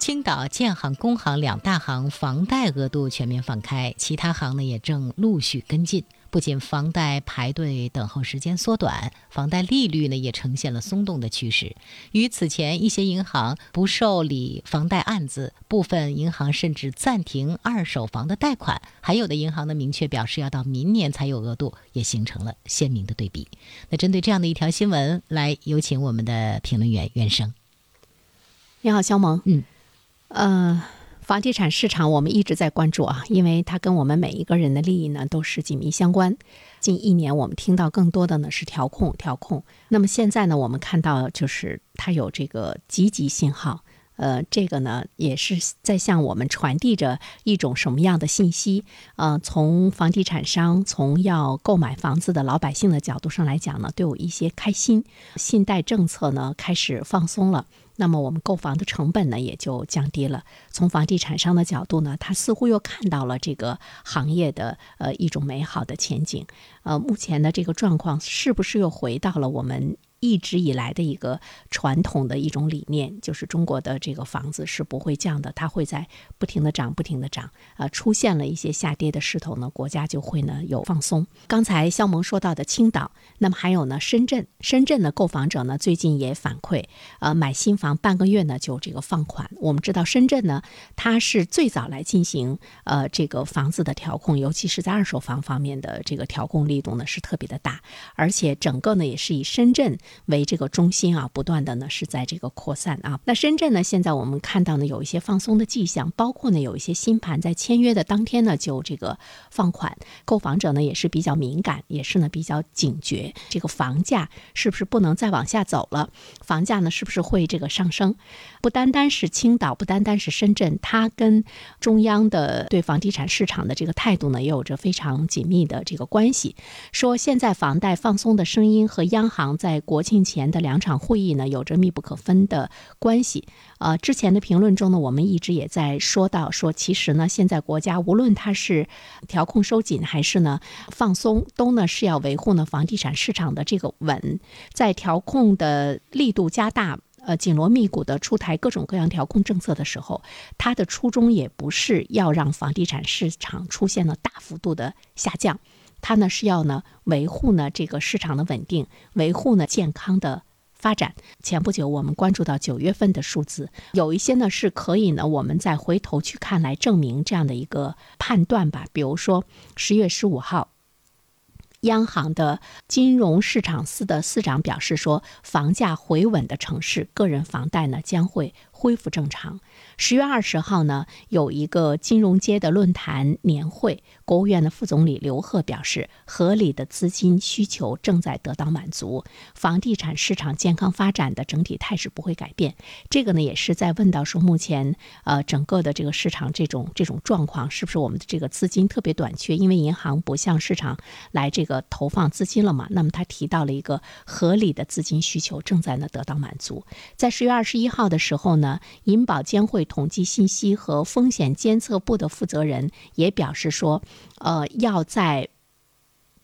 青岛建行、工行两大行房贷额度全面放开，其他行呢也正陆续跟进。不仅房贷排队等候时间缩短，房贷利率呢也呈现了松动的趋势。与此前一些银行不受理房贷案子，部分银行甚至暂停二手房的贷款，还有的银行呢明确表示要到明年才有额度，也形成了鲜明的对比。那针对这样的一条新闻，来有请我们的评论员袁生。你好，肖萌。嗯，呃。房地产市场，我们一直在关注啊，因为它跟我们每一个人的利益呢都是紧密相关。近一年，我们听到更多的呢是调控，调控。那么现在呢，我们看到就是它有这个积极信号，呃，这个呢也是在向我们传递着一种什么样的信息？呃，从房地产商，从要购买房子的老百姓的角度上来讲呢，都有一些开心，信贷政策呢开始放松了。那么我们购房的成本呢也就降低了。从房地产商的角度呢，他似乎又看到了这个行业的呃一种美好的前景。呃，目前的这个状况是不是又回到了我们？一直以来的一个传统的一种理念，就是中国的这个房子是不会降的，它会在不停的涨，不停的涨。啊，出现了一些下跌的势头呢，国家就会呢有放松。刚才肖萌说到的青岛，那么还有呢深圳，深圳的购房者呢最近也反馈，呃，买新房半个月呢就这个放款。我们知道深圳呢，它是最早来进行呃这个房子的调控，尤其是在二手房方面的这个调控力度呢是特别的大，而且整个呢也是以深圳。为这个中心啊，不断的呢是在这个扩散啊。那深圳呢，现在我们看到呢有一些放松的迹象，包括呢有一些新盘在签约的当天呢就这个放款，购房者呢也是比较敏感，也是呢比较警觉，这个房价是不是不能再往下走了？房价呢是不是会这个上升？不单单是青岛，不单单是深圳，它跟中央的对房地产市场的这个态度呢也有着非常紧密的这个关系。说现在房贷放松的声音和央行在国。国庆前的两场会议呢，有着密不可分的关系。呃，之前的评论中呢，我们一直也在说到，说其实呢，现在国家无论它是调控收紧还是呢放松，都呢是要维护呢房地产市场的这个稳。在调控的力度加大，呃，紧锣密鼓的出台各种各样调控政策的时候，它的初衷也不是要让房地产市场出现了大幅度的下降。它呢是要呢维护呢这个市场的稳定，维护呢健康的发展。前不久我们关注到九月份的数字，有一些呢是可以呢我们再回头去看来证明这样的一个判断吧。比如说十月十五号，央行的金融市场司的司长表示说，房价回稳的城市，个人房贷呢将会。恢复正常。十月二十号呢，有一个金融街的论坛年会，国务院的副总理刘鹤表示，合理的资金需求正在得到满足，房地产市场健康发展的整体态势不会改变。这个呢，也是在问到说，目前呃整个的这个市场这种这种状况，是不是我们的这个资金特别短缺？因为银行不向市场来这个投放资金了嘛？那么他提到了一个合理的资金需求正在呢得到满足。在十月二十一号的时候呢。银保监会统计信息和风险监测部的负责人也表示说，呃，要在。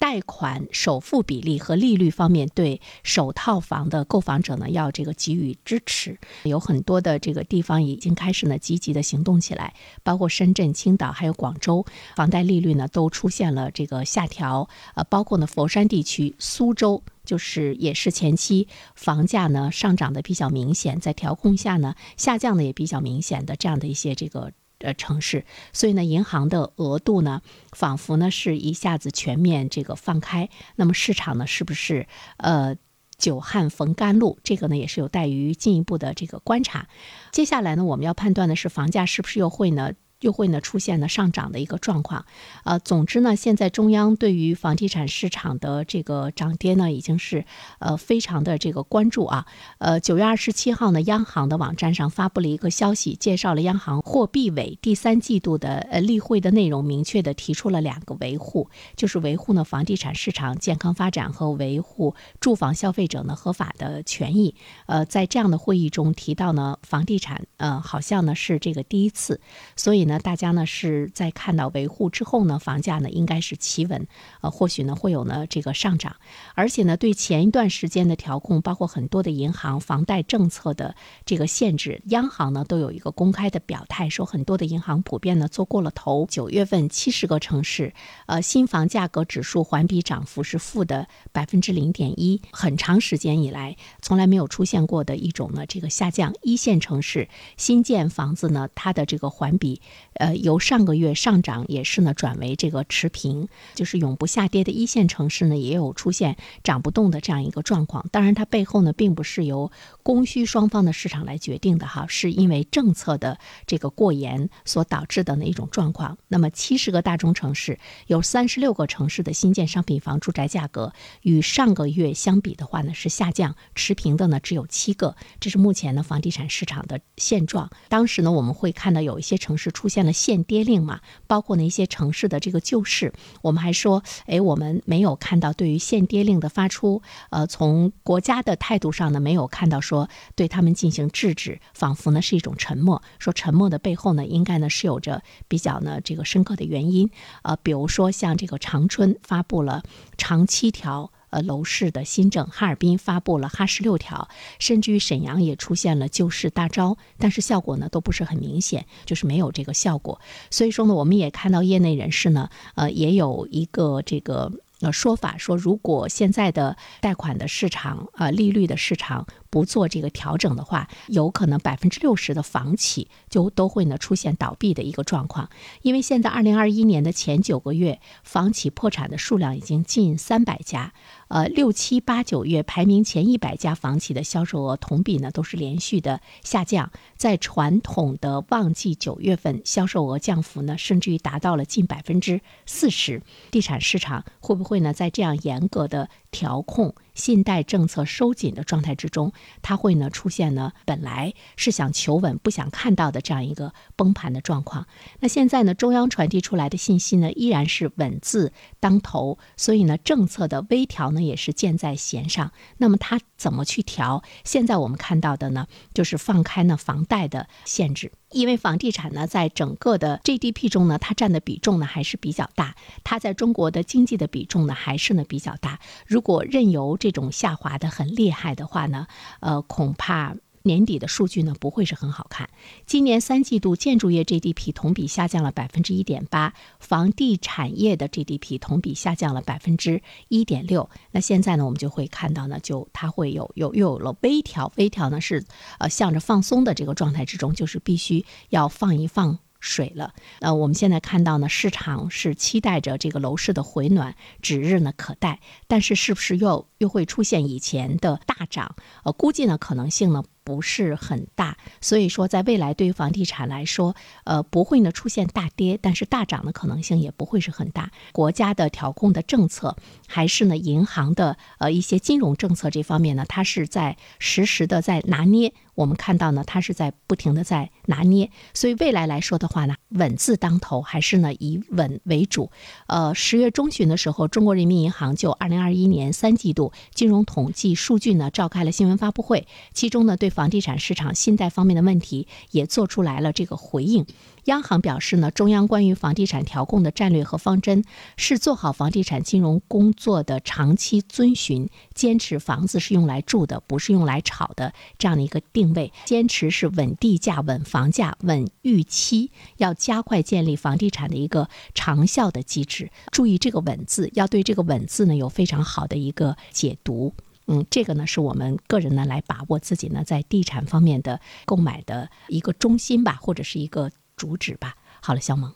贷款首付比例和利率方面，对首套房的购房者呢，要这个给予支持。有很多的这个地方已经开始呢积极的行动起来，包括深圳、青岛还有广州，房贷利率呢都出现了这个下调。呃，包括呢佛山地区、苏州，就是也是前期房价呢上涨的比较明显，在调控下呢下降的也比较明显的这样的一些这个。呃，城市，所以呢，银行的额度呢，仿佛呢是一下子全面这个放开，那么市场呢，是不是呃久旱逢甘露？这个呢，也是有待于进一步的这个观察。接下来呢，我们要判断的是房价是不是又会呢？又会呢出现呢上涨的一个状况，呃，总之呢，现在中央对于房地产市场的这个涨跌呢，已经是呃非常的这个关注啊。呃，九月二十七号呢，央行的网站上发布了一个消息，介绍了央行货币委第三季度的呃例会的内容，明确的提出了两个维护，就是维护呢房地产市场健康发展和维护住房消费者呢合法的权益。呃，在这样的会议中提到呢，房地产呃好像呢是这个第一次，所以呢。呢，大家呢是在看到维护之后呢，房价呢应该是企稳，呃，或许呢会有呢这个上涨，而且呢对前一段时间的调控，包括很多的银行房贷政策的这个限制，央行呢都有一个公开的表态，说很多的银行普遍呢做过了头。九月份七十个城市，呃，新房价格指数环比涨幅是负的百分之零点一，很长时间以来从来没有出现过的一种呢这个下降。一线城市新建房子呢，它的这个环比，呃，由上个月上涨也是呢转为这个持平，就是永不下跌的一线城市呢也有出现涨不动的这样一个状况。当然，它背后呢并不是由供需双方的市场来决定的哈，是因为政策的这个过严所导致的那一种状况。那么，七十个大中城市有三十六个城市的新建商品房住宅价格与上个月相比的话呢是下降持平的呢只有七个，这是目前呢房地产市场的现状。当时呢我们会看到有一些城市出现了限跌令嘛，包括呢一些城市的这个救市，我们还说，哎，我们没有看到对于限跌令的发出，呃，从国家的态度上呢没有看到说对他们进行制止，仿佛呢是一种沉默，说沉默的背后呢应该呢是有着比较呢这个深刻的原因，呃，比如说像这个长春发布了长七条。呃，楼市的新政，哈尔滨发布了哈十六条，甚至于沈阳也出现了救市大招，但是效果呢都不是很明显，就是没有这个效果。所以说呢，我们也看到业内人士呢，呃，也有一个这个呃说法，说如果现在的贷款的市场，呃，利率的市场。不做这个调整的话，有可能百分之六十的房企就都会呢出现倒闭的一个状况。因为现在二零二一年的前九个月，房企破产的数量已经近三百家，呃，六七八九月排名前一百家房企的销售额同比呢都是连续的下降。在传统的旺季九月份，销售额降幅呢甚至于达到了近百分之四十。地产市场会不会呢在这样严格的调控？信贷政策收紧的状态之中，它会呢出现呢本来是想求稳不想看到的这样一个崩盘的状况。那现在呢中央传递出来的信息呢依然是稳字当头，所以呢政策的微调呢也是箭在弦上。那么它怎么去调？现在我们看到的呢就是放开呢房贷的限制。因为房地产呢，在整个的 GDP 中呢，它占的比重呢还是比较大，它在中国的经济的比重呢还是呢比较大。如如果任由这种下滑的很厉害的话呢，呃，恐怕。年底的数据呢不会是很好看。今年三季度建筑业 GDP 同比下降了百分之一点八，房地产业的 GDP 同比下降了百分之一点六。那现在呢，我们就会看到呢，就它会有有又有了微调，微调呢是呃向着放松的这个状态之中，就是必须要放一放。水了，呃，我们现在看到呢，市场是期待着这个楼市的回暖指日呢可待，但是是不是又又会出现以前的大涨？呃，估计呢可能性呢。不是很大，所以说在未来对于房地产来说，呃，不会呢出现大跌，但是大涨的可能性也不会是很大。国家的调控的政策，还是呢银行的呃一些金融政策这方面呢，它是在实时的在拿捏。我们看到呢，它是在不停的在拿捏。所以未来来说的话呢，稳字当头，还是呢以稳为主。呃，十月中旬的时候，中国人民银行就二零二一年三季度金融统计数据呢召开了新闻发布会，其中呢对。房地产市场信贷方面的问题也做出来了这个回应。央行表示呢，中央关于房地产调控的战略和方针是做好房地产金融工作的长期遵循，坚持房子是用来住的，不是用来炒的这样的一个定位，坚持是稳地价、稳房价、稳预期，要加快建立房地产的一个长效的机制。注意这个“稳”字，要对这个“稳”字呢有非常好的一个解读。嗯，这个呢是我们个人呢来把握自己呢在地产方面的购买的一个中心吧，或者是一个主旨吧。好了，肖萌，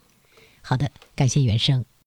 好的，感谢袁生。